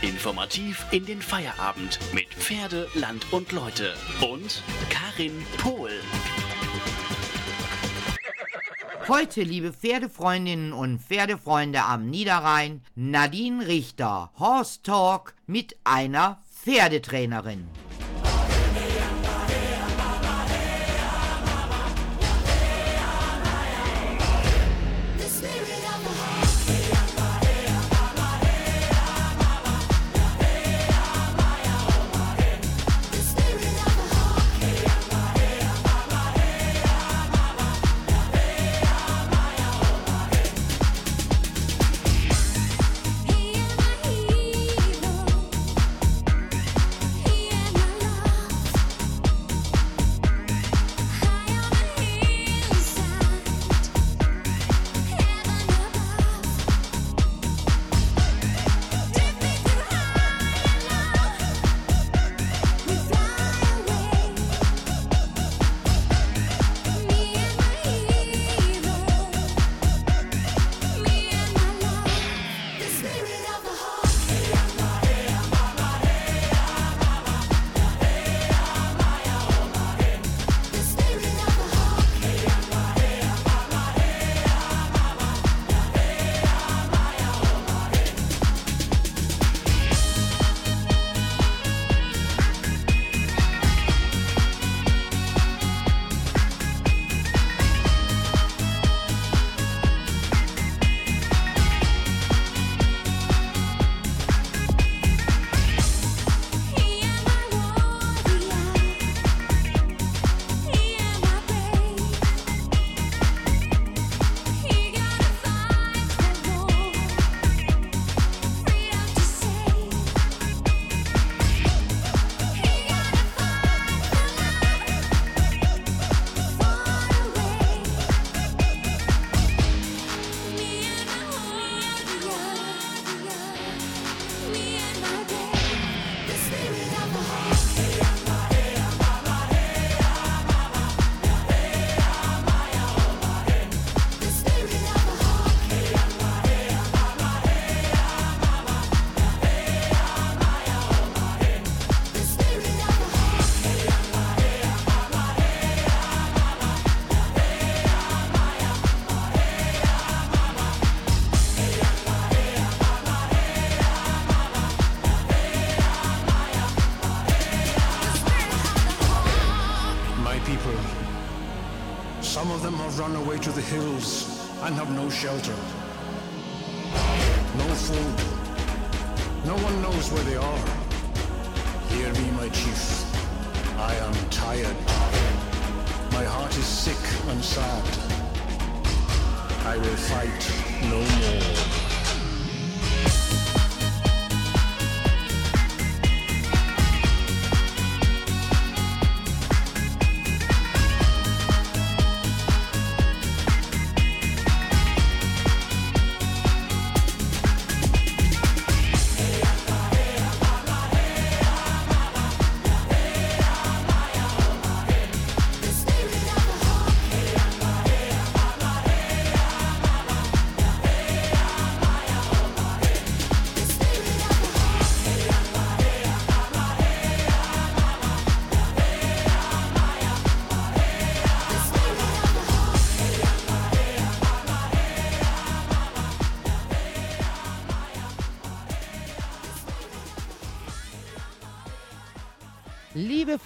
Informativ in den Feierabend mit Pferde, Land und Leute. Und Karin Pohl. Heute, liebe Pferdefreundinnen und Pferdefreunde am Niederrhein, Nadine Richter, Horse Talk mit einer Pferdetrainerin.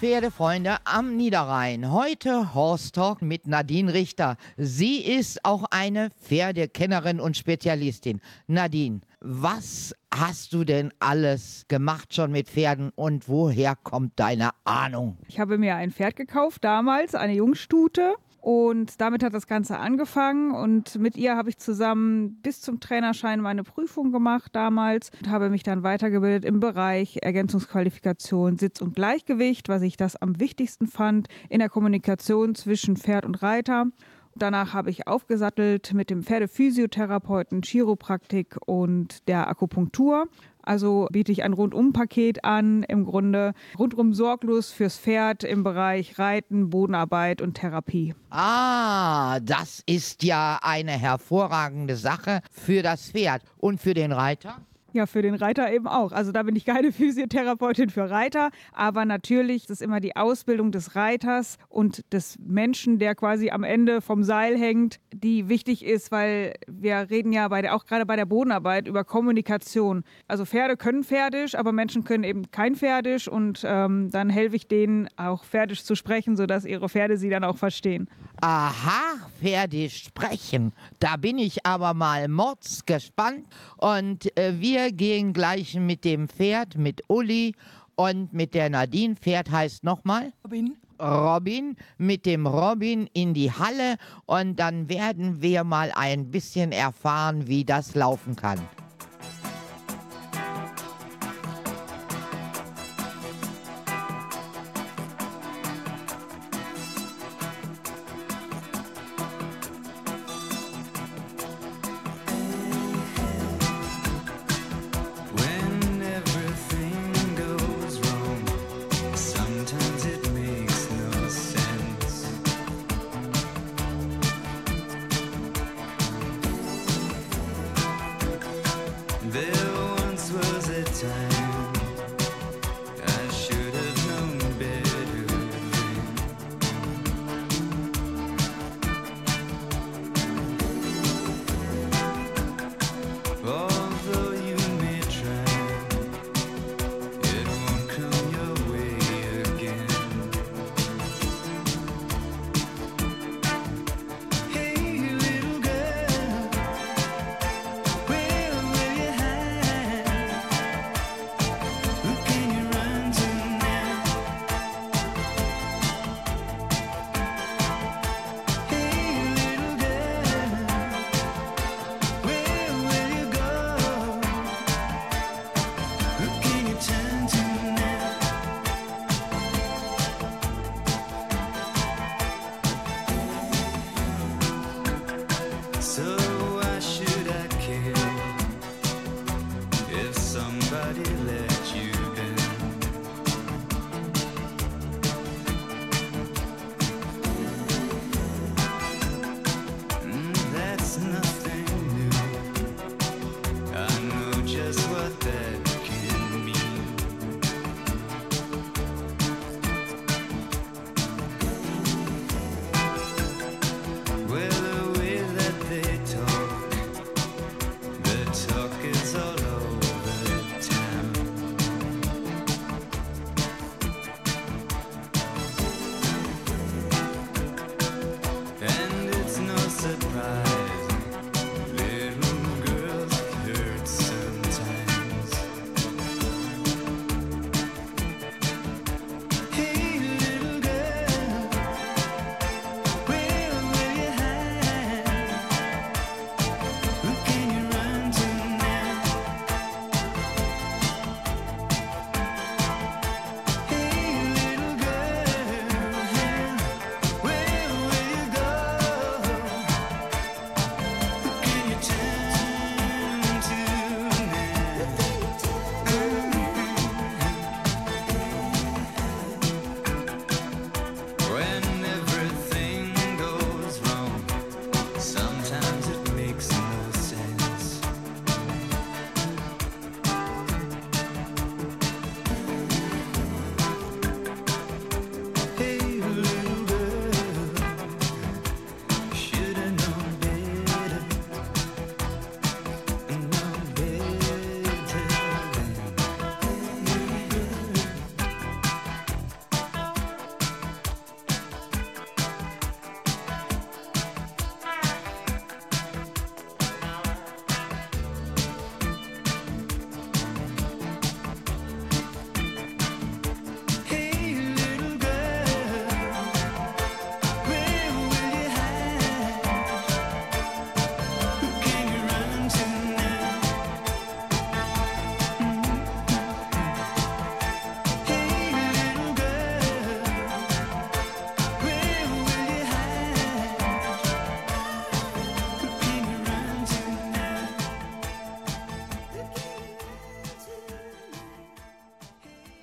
Pferdefreunde am Niederrhein, heute Horse Talk mit Nadine Richter. Sie ist auch eine Pferdekennerin und Spezialistin. Nadine, was hast du denn alles gemacht schon mit Pferden und woher kommt deine Ahnung? Ich habe mir ein Pferd gekauft damals, eine Jungstute. Und damit hat das Ganze angefangen und mit ihr habe ich zusammen bis zum Trainerschein meine Prüfung gemacht damals und habe mich dann weitergebildet im Bereich Ergänzungsqualifikation, Sitz und Gleichgewicht, was ich das am wichtigsten fand in der Kommunikation zwischen Pferd und Reiter. Danach habe ich aufgesattelt mit dem Pferdephysiotherapeuten, Chiropraktik und der Akupunktur also biete ich ein Rundum-Paket an, im Grunde rundum sorglos fürs Pferd im Bereich Reiten, Bodenarbeit und Therapie. Ah, das ist ja eine hervorragende Sache für das Pferd und für den Reiter. Ja, für den Reiter eben auch. Also da bin ich keine Physiotherapeutin für Reiter, aber natürlich ist immer die Ausbildung des Reiters und des Menschen, der quasi am Ende vom Seil hängt, die wichtig ist, weil wir reden ja bei der, auch gerade bei der Bodenarbeit über Kommunikation. Also Pferde können Pferdisch, aber Menschen können eben kein Pferdisch und ähm, dann helfe ich denen auch Pferdisch zu sprechen, sodass ihre Pferde sie dann auch verstehen. Aha, Pferdisch sprechen. Da bin ich aber mal mords gespannt und äh, wir gehen gleich mit dem Pferd, mit Uli und mit der Nadine. Pferd heißt nochmal? Robin. Robin, mit dem Robin in die Halle und dann werden wir mal ein bisschen erfahren, wie das laufen kann.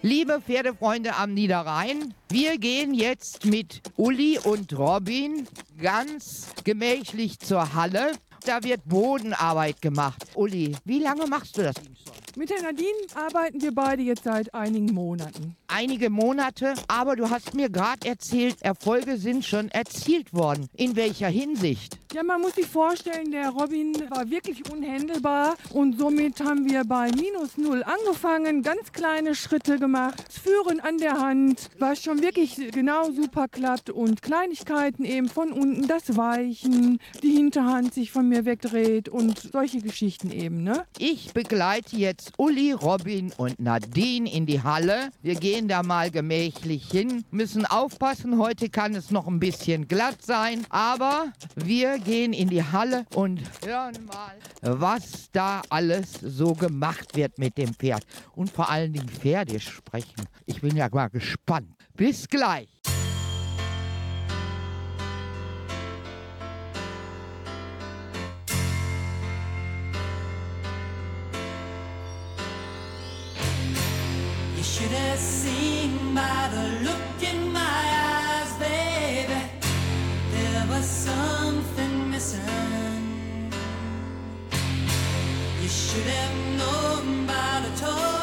Liebe Pferdefreunde am Niederrhein, wir gehen jetzt mit Uli und Robin ganz gemächlich zur Halle. Da wird Bodenarbeit gemacht. Uli, wie lange machst du das? Mit der Nadine arbeiten wir beide jetzt seit einigen Monaten. Einige Monate, aber du hast mir gerade erzählt, Erfolge sind schon erzielt worden. In welcher Hinsicht? Ja, man muss sich vorstellen, der Robin war wirklich unhändelbar und somit haben wir bei minus null angefangen, ganz kleine Schritte gemacht. Das Führen an der Hand, was schon wirklich genau super klappt und Kleinigkeiten eben von unten, das Weichen, die Hinterhand sich von mir wegdreht und solche Geschichten eben, ne? Ich begleite jetzt Uli, Robin und Nadine in die Halle. Wir gehen da mal gemächlich hin, müssen aufpassen, heute kann es noch ein bisschen glatt sein, aber wir gehen in die Halle und hören mal, was da alles so gemacht wird mit dem Pferd. Und vor allen Dingen Pferde sprechen. Ich bin ja mal gespannt. Bis gleich. Should have seen by the look in my eyes, baby. There was something missing. You should have known by the tone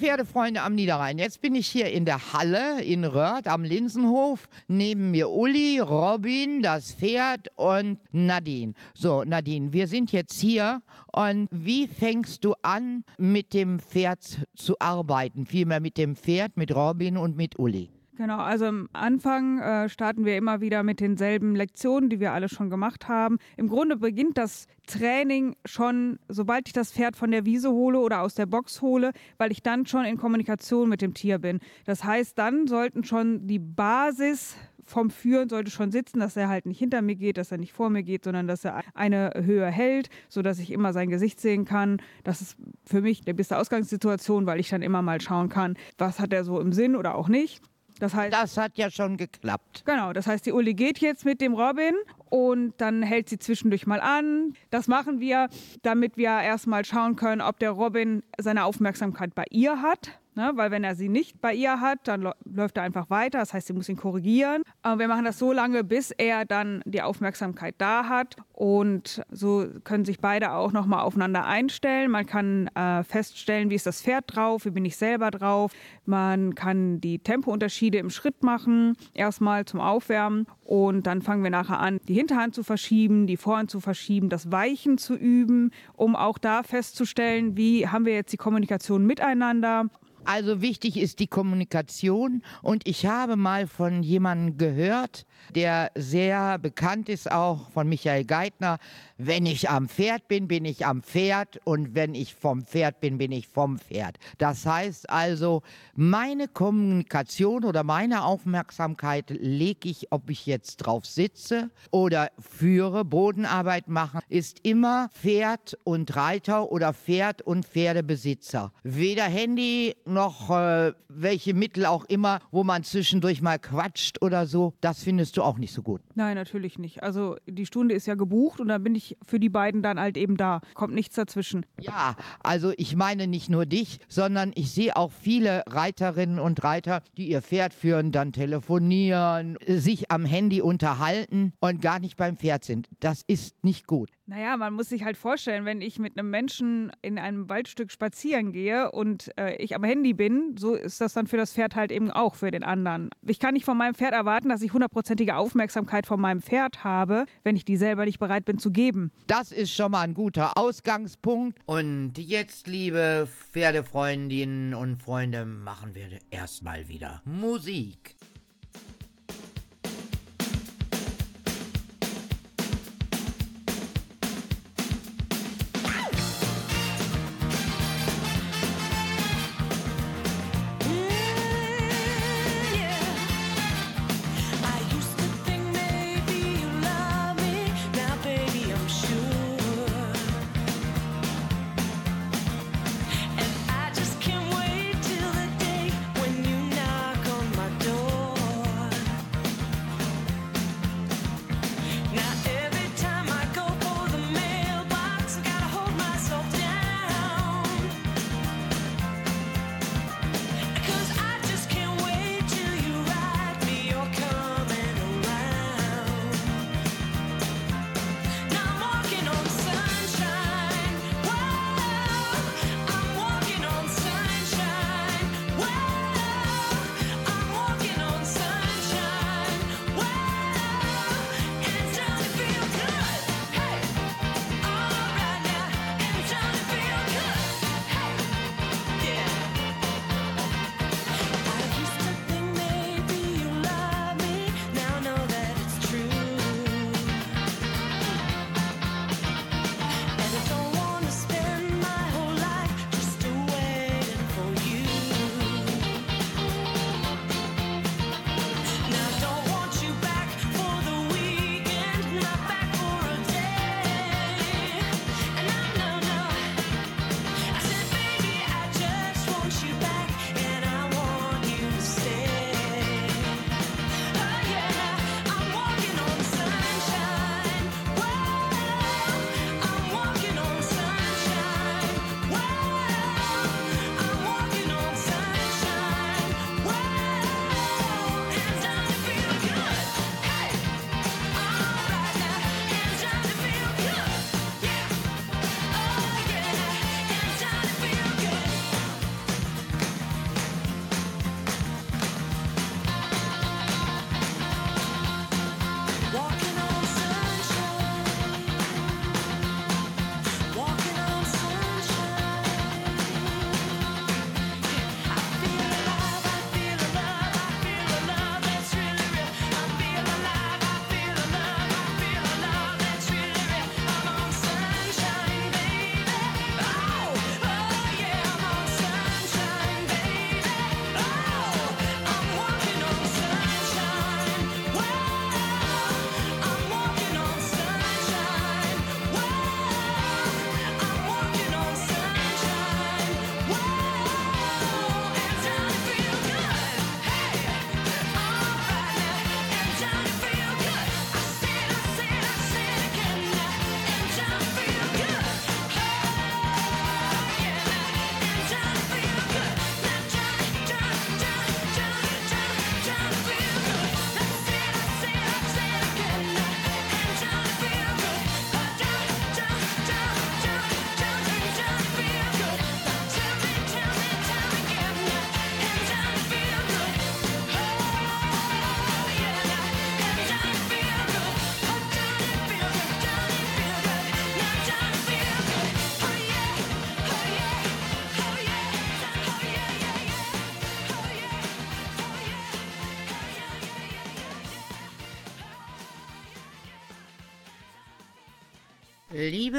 Pferdefreunde am Niederrhein, jetzt bin ich hier in der Halle in Röhrt am Linsenhof. Neben mir Uli, Robin, das Pferd und Nadine. So, Nadine, wir sind jetzt hier und wie fängst du an, mit dem Pferd zu arbeiten? Vielmehr mit dem Pferd, mit Robin und mit Uli. Genau, also am Anfang äh, starten wir immer wieder mit denselben Lektionen, die wir alle schon gemacht haben. Im Grunde beginnt das Training schon, sobald ich das Pferd von der Wiese hole oder aus der Box hole, weil ich dann schon in Kommunikation mit dem Tier bin. Das heißt, dann sollten schon die Basis vom Führen sollte schon sitzen, dass er halt nicht hinter mir geht, dass er nicht vor mir geht, sondern dass er eine Höhe hält, sodass ich immer sein Gesicht sehen kann. Das ist für mich die beste Ausgangssituation, weil ich dann immer mal schauen kann, was hat er so im Sinn oder auch nicht. Das heißt, Das hat ja schon geklappt. Genau, das heißt, die Uli geht jetzt mit dem Robin und dann hält sie zwischendurch mal an. Das machen wir, damit wir erstmal schauen können, ob der Robin seine Aufmerksamkeit bei ihr hat. Ne, weil wenn er sie nicht bei ihr hat, dann läuft er einfach weiter. Das heißt, sie muss ihn korrigieren. Aber wir machen das so lange, bis er dann die Aufmerksamkeit da hat. Und so können sich beide auch nochmal aufeinander einstellen. Man kann äh, feststellen, wie ist das Pferd drauf, wie bin ich selber drauf. Man kann die Tempounterschiede im Schritt machen, erstmal zum Aufwärmen. Und dann fangen wir nachher an, die Hinterhand zu verschieben, die Vorhand zu verschieben, das Weichen zu üben, um auch da festzustellen, wie haben wir jetzt die Kommunikation miteinander. Also wichtig ist die Kommunikation und ich habe mal von jemandem gehört, der sehr bekannt ist, auch von Michael Geithner, wenn ich am Pferd bin, bin ich am Pferd und wenn ich vom Pferd bin, bin ich vom Pferd. Das heißt also, meine Kommunikation oder meine Aufmerksamkeit lege ich, ob ich jetzt drauf sitze oder führe, Bodenarbeit mache, ist immer Pferd und Reiter oder Pferd und Pferdebesitzer. Weder Handy noch äh, welche Mittel auch immer, wo man zwischendurch mal quatscht oder so, das findest du auch nicht so gut. Nein, natürlich nicht. Also die Stunde ist ja gebucht und dann bin ich für die beiden dann halt eben da. Kommt nichts dazwischen. Ja, also ich meine nicht nur dich, sondern ich sehe auch viele Reiterinnen und Reiter, die ihr Pferd führen, dann telefonieren, sich am Handy unterhalten und gar nicht beim Pferd sind. Das ist nicht gut. Naja, man muss sich halt vorstellen, wenn ich mit einem Menschen in einem Waldstück spazieren gehe und äh, ich am Handy bin, so ist das dann für das Pferd halt eben auch für den anderen. Ich kann nicht von meinem Pferd erwarten, dass ich hundertprozentige Aufmerksamkeit von meinem Pferd habe, wenn ich die selber nicht bereit bin zu geben. Das ist schon mal ein guter Ausgangspunkt. Und jetzt, liebe Pferdefreundinnen und Freunde, machen wir erstmal wieder Musik.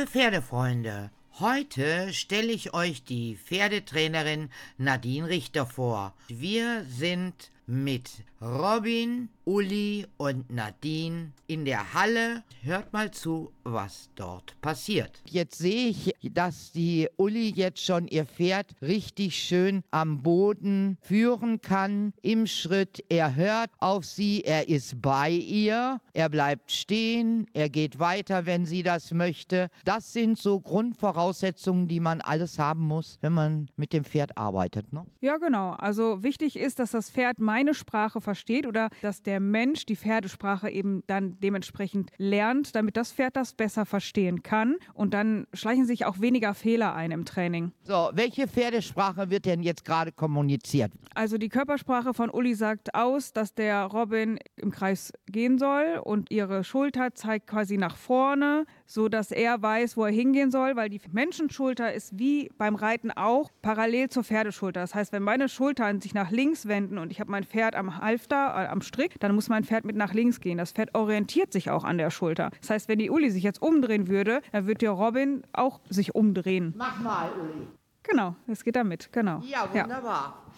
Liebe Pferdefreunde, heute stelle ich euch die Pferdetrainerin Nadine Richter vor. Wir sind mit Robin, Uli und Nadine in der Halle. Hört mal zu, was dort passiert. Jetzt sehe ich, dass die Uli jetzt schon ihr Pferd richtig schön am Boden führen kann, im Schritt. Er hört auf sie, er ist bei ihr, er bleibt stehen, er geht weiter, wenn sie das möchte. Das sind so Grundvoraussetzungen, die man alles haben muss, wenn man mit dem Pferd arbeitet. Ne? Ja, genau. Also wichtig ist, dass das Pferd meine Sprache versteht oder dass der Mensch die Pferdesprache eben dann dementsprechend lernt, damit das Pferd das besser verstehen kann. Und dann schleichen sich auch weniger Fehler ein im Training. So, welche Pferdesprache wird denn jetzt gerade kommuniziert? Also die Körpersprache von Uli sagt aus, dass der Robin im Kreis gehen soll und ihre Schulter zeigt quasi nach vorne, so dass er weiß, wo er hingehen soll, weil die Menschenschulter ist wie beim Reiten auch parallel zur Pferdeschulter. Das heißt, wenn meine Schultern sich nach links wenden und ich habe mein Pferd am Halfter, äh, am Strick, dann muss mein Pferd mit nach links gehen. Das Pferd orientiert sich auch an der Schulter. Das heißt, wenn die Uli sich jetzt umdrehen würde, dann würde der Robin auch sich umdrehen. Mach mal, Uli. Genau, es geht damit, genau. Ja, wunderbar. Ja.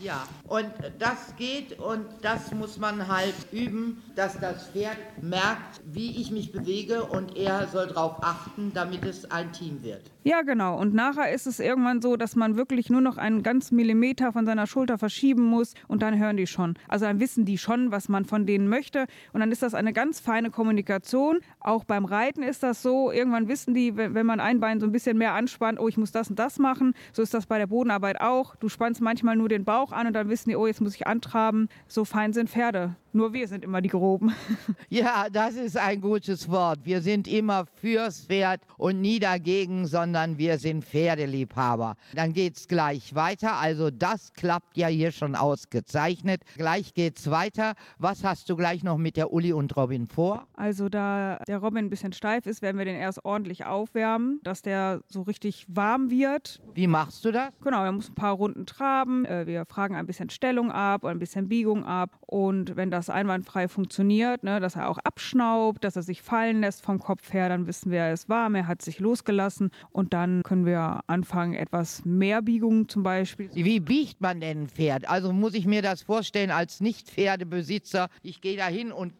Und das geht und das muss man halt üben, dass das Pferd merkt, wie ich mich bewege und er soll darauf achten, damit es ein Team wird. Ja, genau. Und nachher ist es irgendwann so, dass man wirklich nur noch einen ganz Millimeter von seiner Schulter verschieben muss und dann hören die schon. Also dann wissen die schon, was man von denen möchte. Und dann ist das eine ganz feine Kommunikation. Auch beim Reiten ist das so. Irgendwann wissen die, wenn wenn man ein Bein so ein bisschen mehr anspannt, oh, ich muss das und das machen. So ist das bei der Bodenarbeit auch. Du spannst manchmal nur den Bauch an und dann wissen die, oh, jetzt muss ich antraben. So fein sind Pferde. Nur wir sind immer die Groben. Ja, das ist ein gutes Wort. Wir sind immer fürs Pferd und nie dagegen, sondern wir sind Pferdeliebhaber. Dann geht's gleich weiter. Also das klappt ja hier schon ausgezeichnet. Gleich geht's weiter. Was hast du gleich noch mit der Uli und Robin vor? Also da der Robin ein bisschen steif ist, werden wir den erst ordentlich aufwärmen, dass der so richtig warm wird. Wie machst du das? Genau, er muss ein paar Runden traben. Äh, Wir fragen ein bisschen Stellung ab und ein bisschen Biegung ab. Und wenn das einwandfrei funktioniert, ne, dass er auch abschnaubt, dass er sich fallen lässt vom Kopf her, dann wissen wir, er ist warm, er hat sich losgelassen. Und dann können wir anfangen, etwas mehr Biegungen zum Beispiel. Wie biegt man denn ein Pferd? Also muss ich mir das vorstellen als Nicht-Pferdebesitzer. Ich gehe da hin und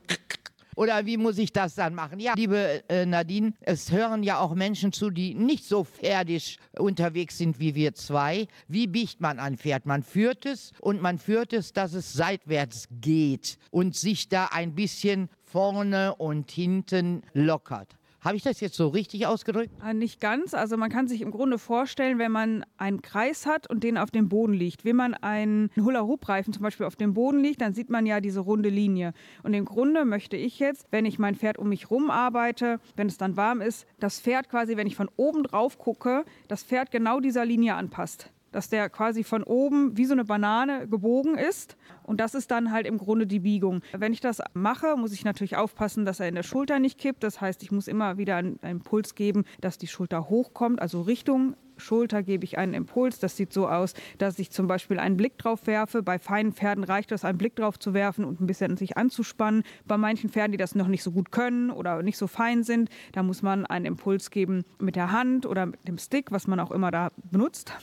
oder wie muss ich das dann machen? Ja, liebe äh, Nadine, es hören ja auch Menschen zu, die nicht so pferdisch unterwegs sind wie wir zwei. Wie biegt man ein Pferd? Man führt es und man führt es, dass es seitwärts geht und sich da ein bisschen vorne und hinten lockert. Habe ich das jetzt so richtig ausgedrückt? Äh, Nicht ganz. Also man kann sich im Grunde vorstellen, wenn man einen Kreis hat und den auf dem Boden liegt. Wenn man einen Hula-Hoop-Reifen zum Beispiel auf dem Boden liegt, dann sieht man ja diese runde Linie. Und im Grunde möchte ich jetzt, wenn ich mein Pferd um mich rum arbeite, wenn es dann warm ist, das Pferd quasi, wenn ich von oben drauf gucke, das Pferd genau dieser Linie anpasst. Dass der quasi von oben wie so eine Banane gebogen ist. Und das ist dann halt im Grunde die Biegung. Wenn ich das mache, muss ich natürlich aufpassen, dass er in der Schulter nicht kippt. Das heißt, ich muss immer wieder einen Impuls geben, dass die Schulter hochkommt, also Richtung Schulter gebe ich einen Impuls. Das sieht so aus, dass ich zum Beispiel einen Blick drauf werfe. Bei feinen Pferden reicht es, einen Blick drauf zu werfen und ein bisschen sich anzuspannen. Bei manchen Pferden, die das noch nicht so gut können oder nicht so fein sind, da muss man einen Impuls geben mit der Hand oder mit dem Stick, was man auch immer da benutzt.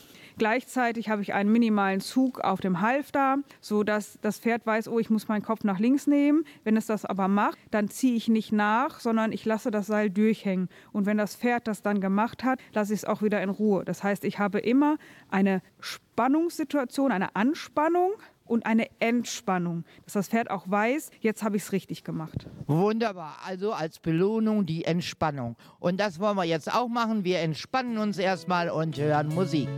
Gleichzeitig habe ich einen minimalen Zug auf dem Halfter, sodass das Pferd weiß, oh, ich muss meinen Kopf nach links nehmen. Wenn es das aber macht, dann ziehe ich nicht nach, sondern ich lasse das Seil durchhängen. Und wenn das Pferd das dann gemacht hat, lasse ich es auch wieder in Ruhe. Das heißt, ich habe immer eine Spannungssituation, eine Anspannung und eine Entspannung, dass das Pferd auch weiß, jetzt habe ich es richtig gemacht. Wunderbar. Also als Belohnung die Entspannung. Und das wollen wir jetzt auch machen. Wir entspannen uns erstmal und hören Musik.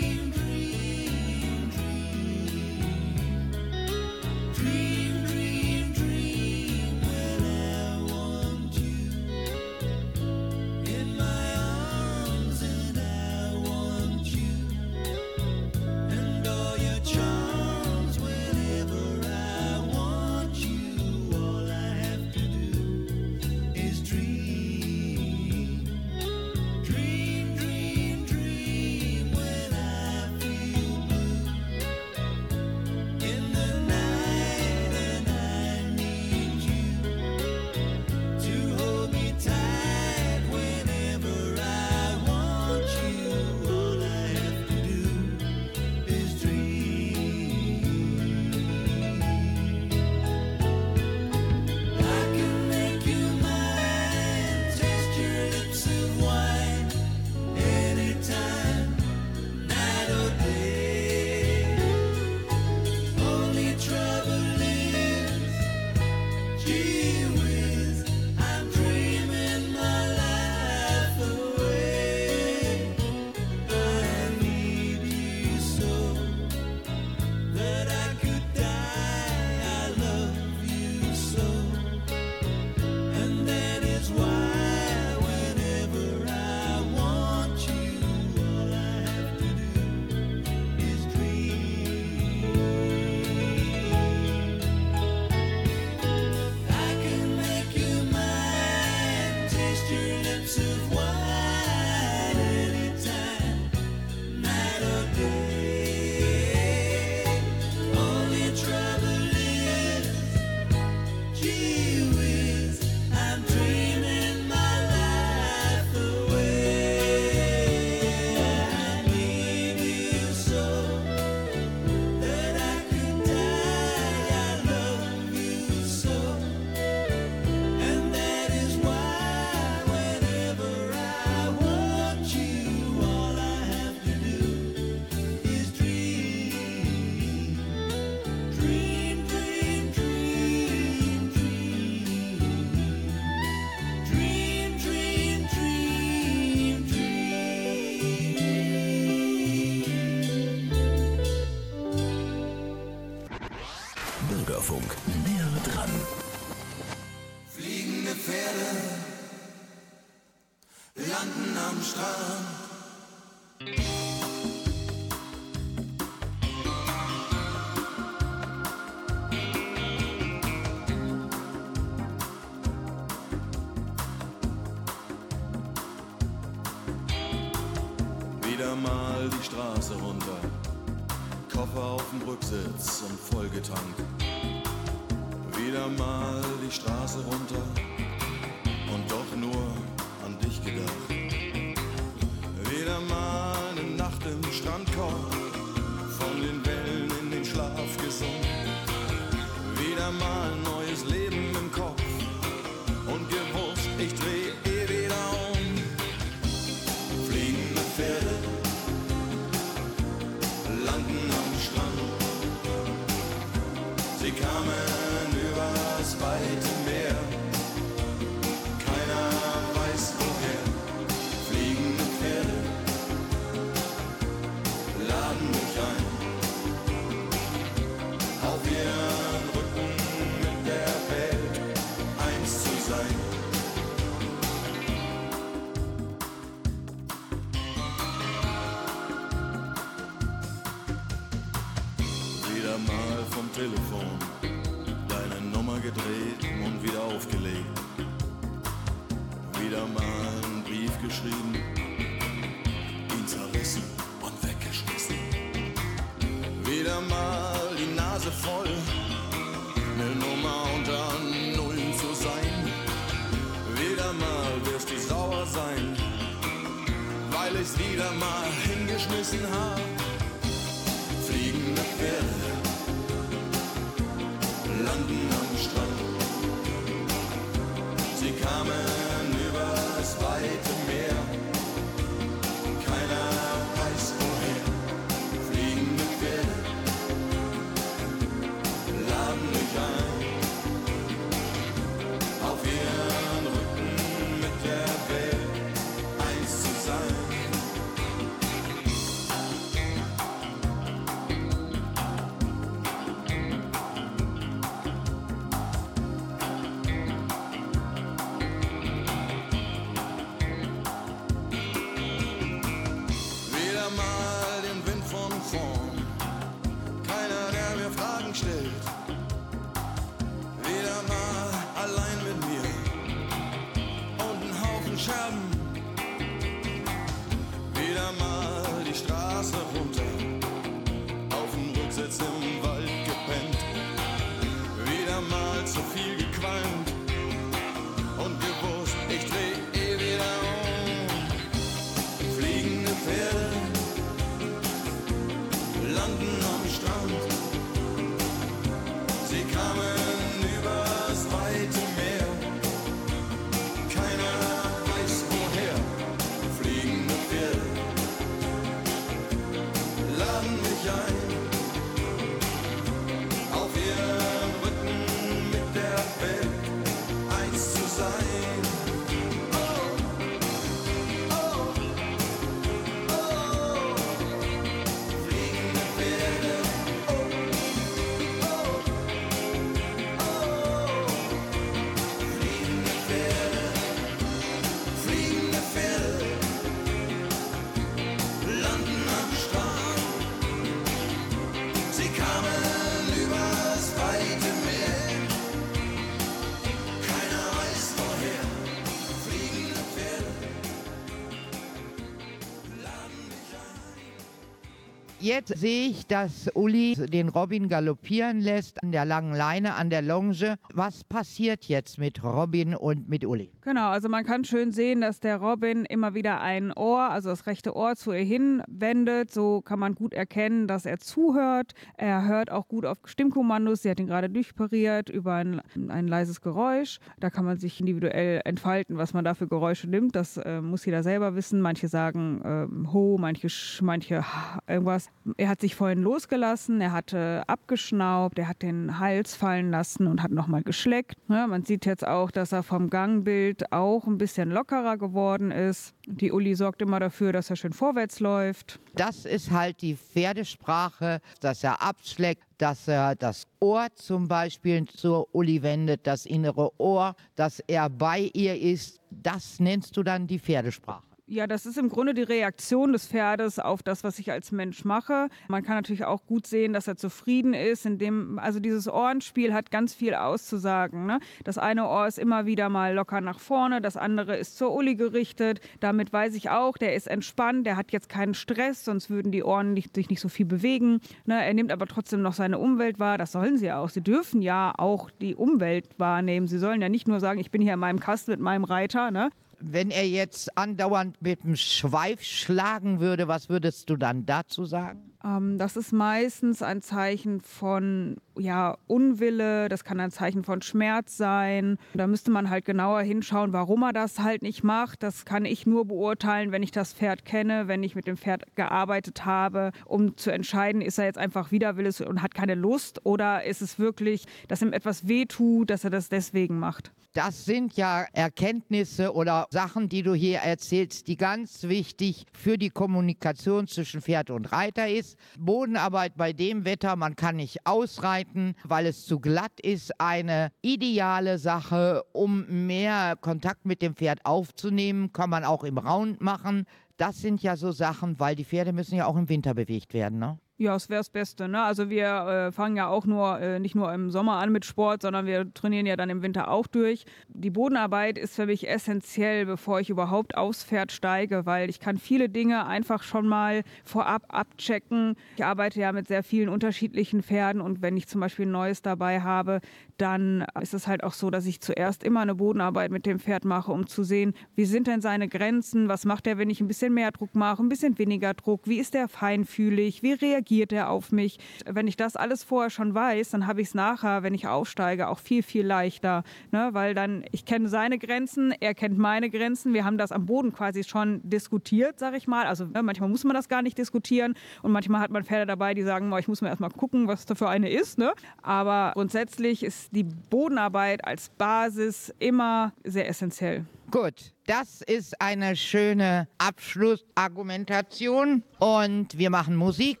Jetzt sehe ich, dass Uli den Robin galoppieren lässt an der langen Leine, an der Longe. Was passiert jetzt mit Robin und mit Uli? Genau, also man kann schön sehen, dass der Robin immer wieder ein Ohr, also das rechte Ohr zu ihr hinwendet. So kann man gut erkennen, dass er zuhört. Er hört auch gut auf Stimmkommandos. Sie hat ihn gerade durchpariert über ein, ein leises Geräusch. Da kann man sich individuell entfalten, was man da für Geräusche nimmt. Das äh, muss jeder selber wissen. Manche sagen ähm, Ho, manche, manche irgendwas. Er hat sich vorhin losgelassen, er hatte abgeschnaubt, er hat den Hals fallen lassen und hat nochmal geschleckt. Ja, man sieht jetzt auch, dass er vom Gangbild auch ein bisschen lockerer geworden ist. Die Uli sorgt immer dafür, dass er schön vorwärts läuft. Das ist halt die Pferdesprache, dass er abschlägt, dass er das Ohr zum Beispiel zur Uli wendet, das innere Ohr, dass er bei ihr ist. Das nennst du dann die Pferdesprache. Ja, das ist im Grunde die Reaktion des Pferdes auf das, was ich als Mensch mache. Man kann natürlich auch gut sehen, dass er zufrieden ist, indem, also dieses Ohrenspiel hat ganz viel auszusagen. Ne? Das eine Ohr ist immer wieder mal locker nach vorne, das andere ist zur Uli gerichtet. Damit weiß ich auch, der ist entspannt, der hat jetzt keinen Stress, sonst würden die Ohren nicht, sich nicht so viel bewegen. Ne? Er nimmt aber trotzdem noch seine Umwelt wahr, das sollen sie auch. Sie dürfen ja auch die Umwelt wahrnehmen. Sie sollen ja nicht nur sagen, ich bin hier in meinem Kasten mit meinem Reiter. Ne? Wenn er jetzt andauernd mit dem Schweif schlagen würde, was würdest du dann dazu sagen? Ähm, das ist meistens ein Zeichen von ja, Unwille, das kann ein Zeichen von Schmerz sein. Da müsste man halt genauer hinschauen, warum er das halt nicht macht. Das kann ich nur beurteilen, wenn ich das Pferd kenne, wenn ich mit dem Pferd gearbeitet habe, um zu entscheiden, ist er jetzt einfach widerwillig und hat keine Lust oder ist es wirklich, dass ihm etwas wehtut, dass er das deswegen macht. Das sind ja Erkenntnisse oder Sachen, die du hier erzählst, die ganz wichtig für die Kommunikation zwischen Pferd und Reiter ist. Bodenarbeit bei dem Wetter, man kann nicht ausreiten, weil es zu glatt ist, eine ideale Sache, um mehr Kontakt mit dem Pferd aufzunehmen, kann man auch im Round machen. Das sind ja so Sachen, weil die Pferde müssen ja auch im Winter bewegt werden, ne? Ja, es wäre das Beste. Ne? Also wir äh, fangen ja auch nur äh, nicht nur im Sommer an mit Sport, sondern wir trainieren ja dann im Winter auch durch. Die Bodenarbeit ist für mich essentiell, bevor ich überhaupt aufs Pferd steige, weil ich kann viele Dinge einfach schon mal vorab abchecken. Ich arbeite ja mit sehr vielen unterschiedlichen Pferden und wenn ich zum Beispiel ein neues dabei habe, dann ist es halt auch so, dass ich zuerst immer eine Bodenarbeit mit dem Pferd mache, um zu sehen, wie sind denn seine Grenzen, was macht er, wenn ich ein bisschen mehr Druck mache, ein bisschen weniger Druck, wie ist er feinfühlig, wie reagiert er auf mich. Wenn ich das alles vorher schon weiß, dann habe ich es nachher, wenn ich aufsteige, auch viel, viel leichter, ne? weil dann, ich kenne seine Grenzen, er kennt meine Grenzen, wir haben das am Boden quasi schon diskutiert, sage ich mal. Also ne, manchmal muss man das gar nicht diskutieren und manchmal hat man Pferde dabei, die sagen, ich muss mir erstmal gucken, was da für eine ist. Ne? Aber grundsätzlich ist die Bodenarbeit als Basis immer sehr essentiell. Gut, das ist eine schöne Abschlussargumentation und wir machen Musik.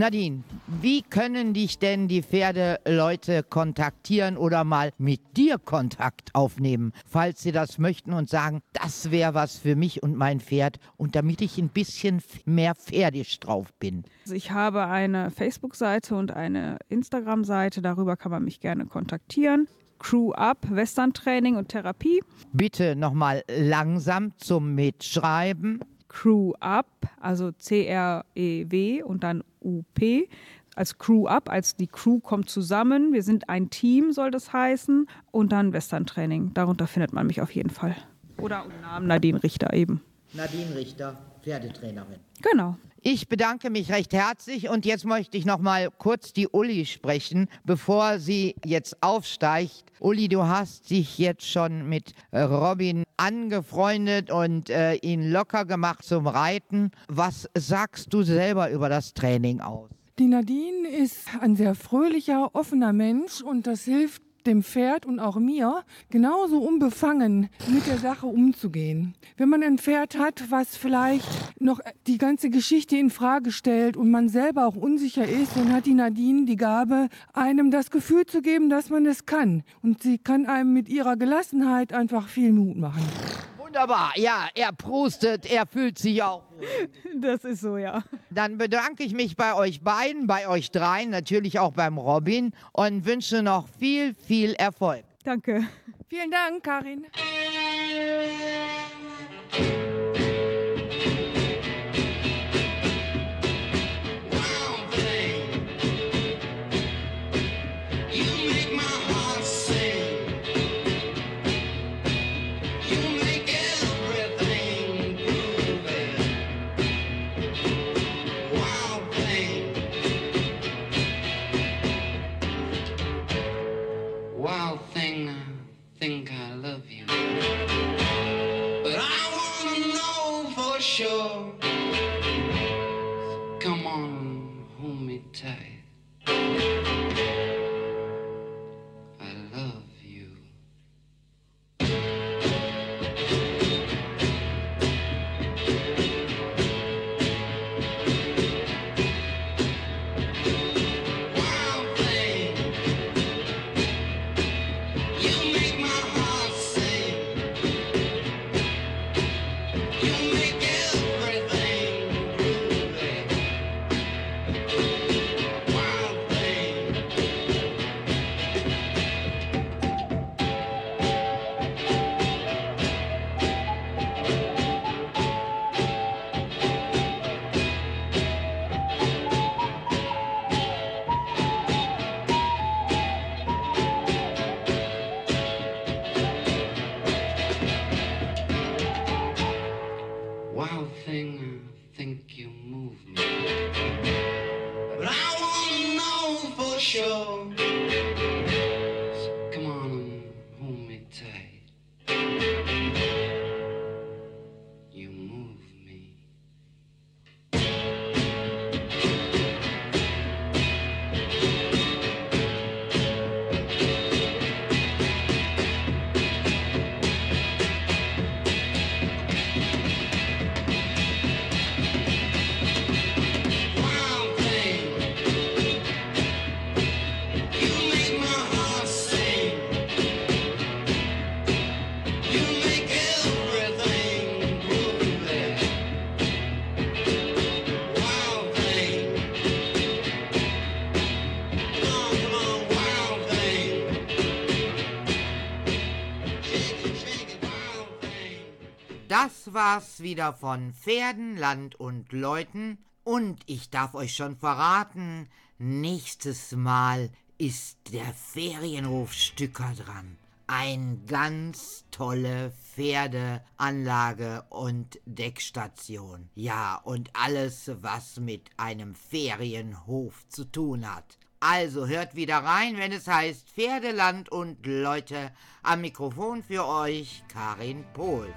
Nadine, wie können dich denn die Pferdeleute kontaktieren oder mal mit dir Kontakt aufnehmen, falls sie das möchten und sagen, das wäre was für mich und mein Pferd und damit ich ein bisschen mehr pferdisch drauf bin? Also ich habe eine Facebook-Seite und eine Instagram-Seite, darüber kann man mich gerne kontaktieren. Crew Up, Western Training und Therapie. Bitte nochmal langsam zum Mitschreiben. Crew Up, also C-R-E-W und dann U-P. Als Crew Up, als die Crew kommt zusammen. Wir sind ein Team, soll das heißen. Und dann Western Training. Darunter findet man mich auf jeden Fall. Oder Namen Nadine Richter eben. Nadine Richter, Pferdetrainerin. Genau. Ich bedanke mich recht herzlich und jetzt möchte ich noch mal kurz die Uli sprechen, bevor sie jetzt aufsteigt. Uli, du hast dich jetzt schon mit Robin angefreundet und äh, ihn locker gemacht zum Reiten. Was sagst du selber über das Training aus? Die Nadine ist ein sehr fröhlicher, offener Mensch und das hilft dem Pferd und auch mir genauso unbefangen mit der Sache umzugehen. Wenn man ein Pferd hat, was vielleicht noch die ganze Geschichte in Frage stellt und man selber auch unsicher ist, dann hat die Nadine die Gabe, einem das Gefühl zu geben, dass man es kann. Und sie kann einem mit ihrer Gelassenheit einfach viel Mut machen. Wunderbar, ja, er prustet, er fühlt sich auch. Das ist so, ja. Dann bedanke ich mich bei euch beiden, bei euch dreien, natürlich auch beim Robin und wünsche noch viel, viel Erfolg. Danke. Vielen Dank, Karin. Das war's wieder von Pferden, Land und Leuten. Und ich darf euch schon verraten, nächstes Mal ist der Ferienhof Stücker dran. Ein ganz tolle Pferdeanlage und Deckstation. Ja, und alles, was mit einem Ferienhof zu tun hat. Also hört wieder rein, wenn es heißt Pferdeland und Leute. Am Mikrofon für euch Karin Pohl.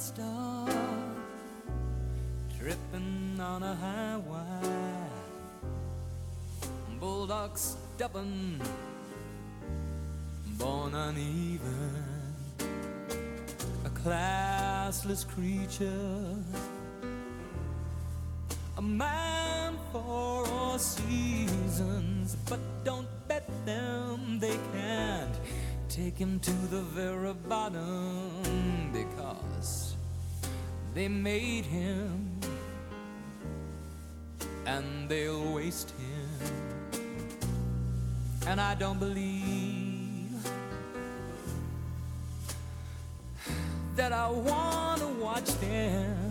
Light star tripping on a high wire. Bulldog stubborn, born uneven, a classless creature, a man for all seasons. But don't bet them, they can't take him to the very bottom. Because they made him and they'll waste him. And I don't believe that I want to watch them.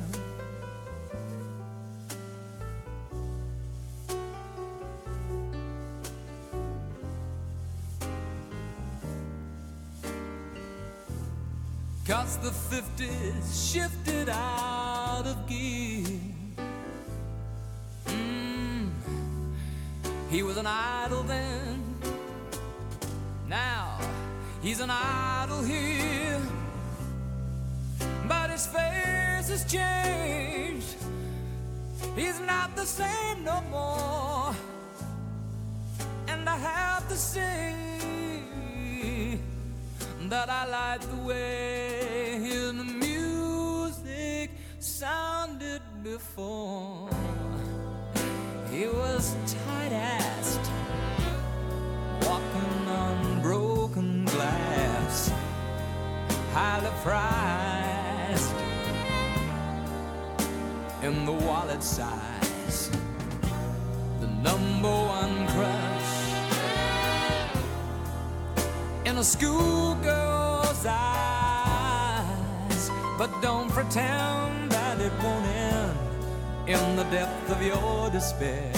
Cause the 50s shifted out of gear. Mm. He was an idol then. Now he's an idol here. But his face has changed. He's not the same no more. And I have to say that I like the way before. He was tight-assed, walking on broken glass, highly prized in the wallet size. The number one crush in a schoolgirl's eyes. But don't pretend it won't end in the depth of your despair.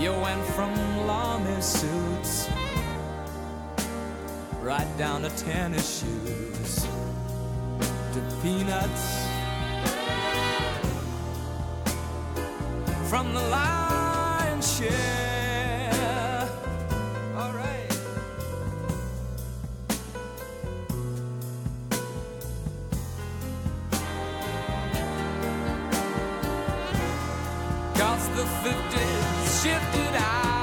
You went from lamy suits right down to tennis shoes to peanuts from the lion's share. the shifted out.